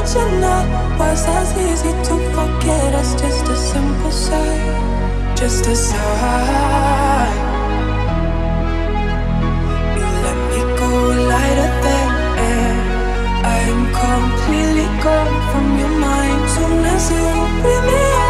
was as easy to forget as just a simple sigh, just a sigh. You let me go lighter than air. I am completely gone from your mind soon as you bring me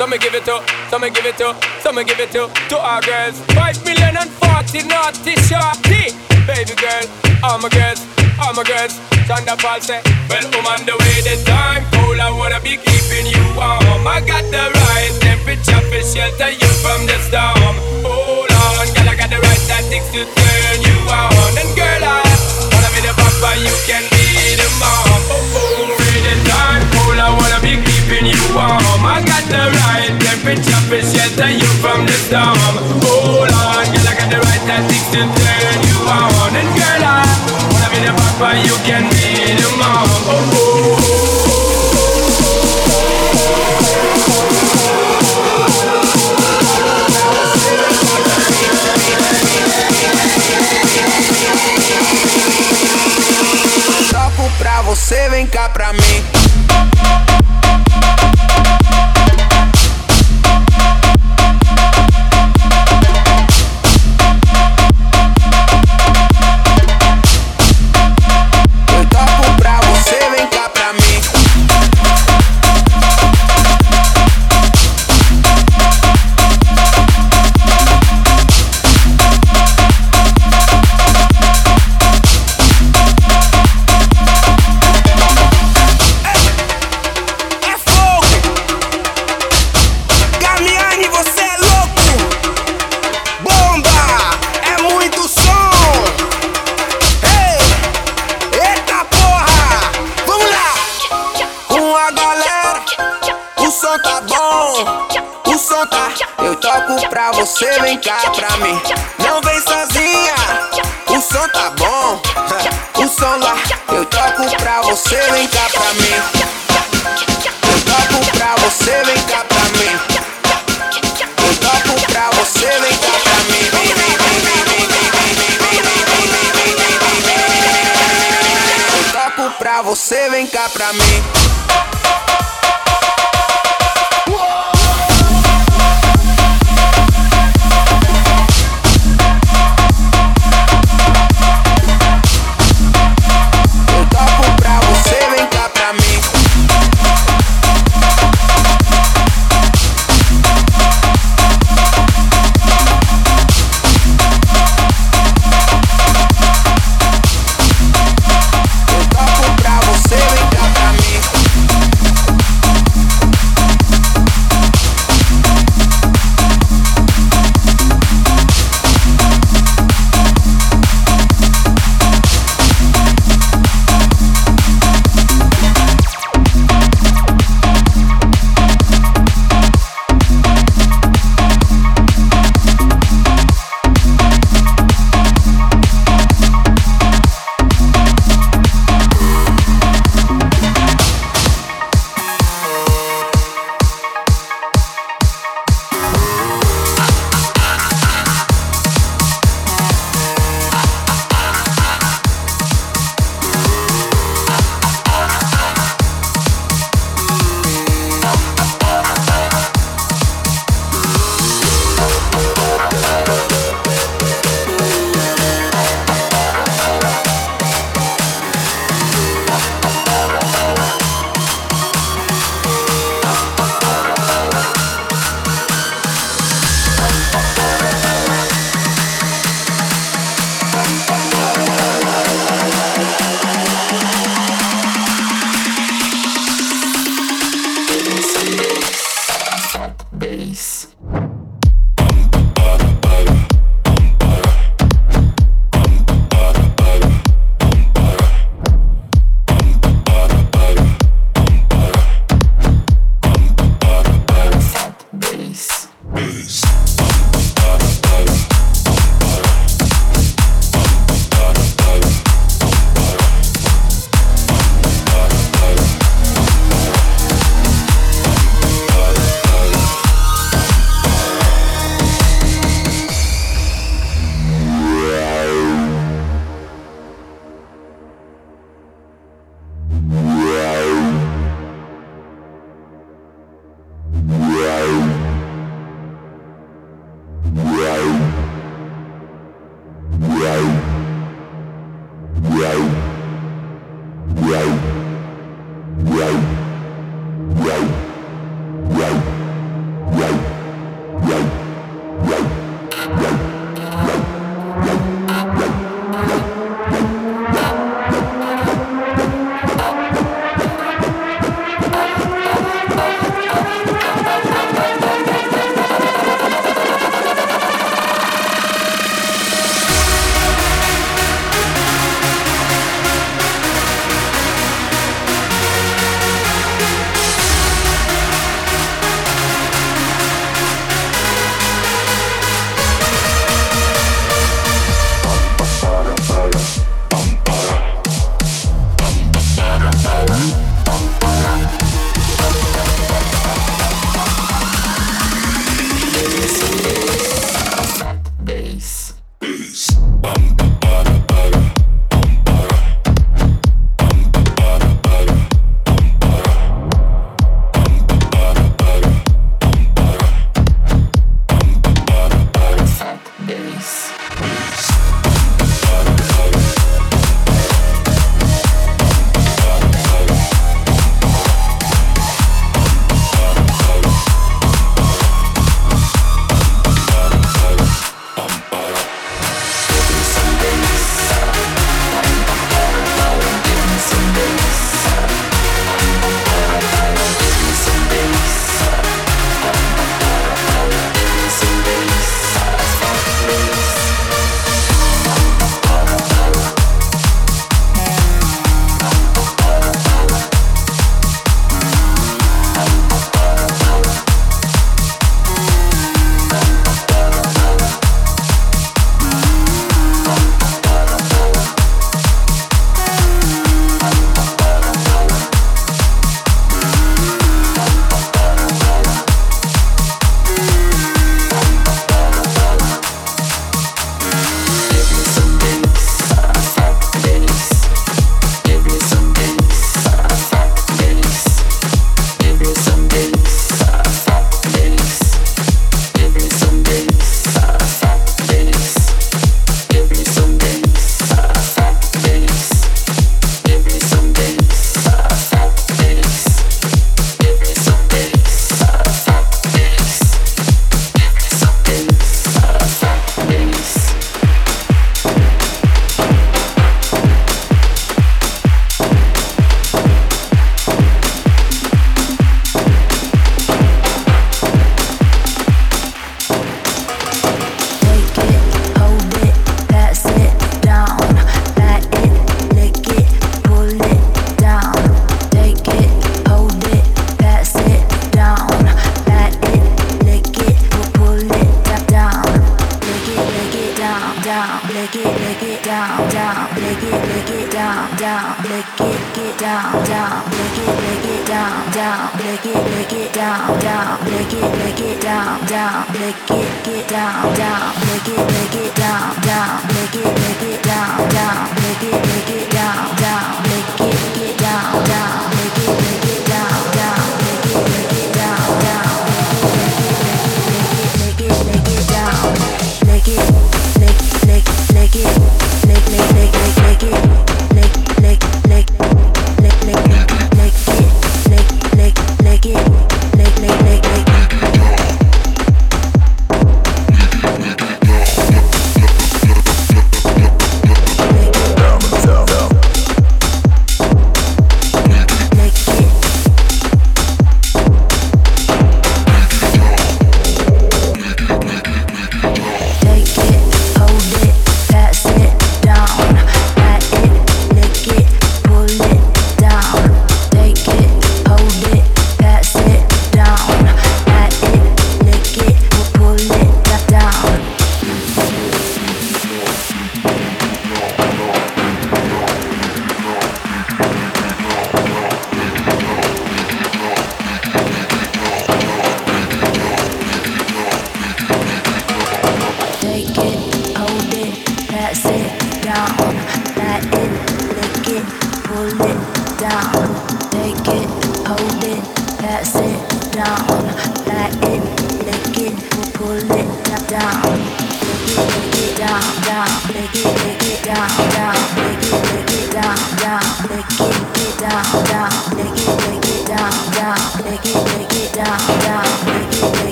So me give it to, so me give it to, so me give it to, to our girls. Five million and forty naughty shorty. Baby girl, all my girls, all my girls. Sean da Paul say, Well, I'm on the way, the time cold. I wanna be keeping you warm. I got the right temperature for shelter you from the storm. Hold on, girl, I got the right tactics to turn you on. And girl, I wanna be the papa, you can keeping you warm. I got the right temperature for shelter you from the storm. Hold on, girl, I got the right tactics to turn you on. And girl, I wanna be the papa, you can be the mom. Oh, oh. oh, oh, oh. pra você, vem cá pra mim.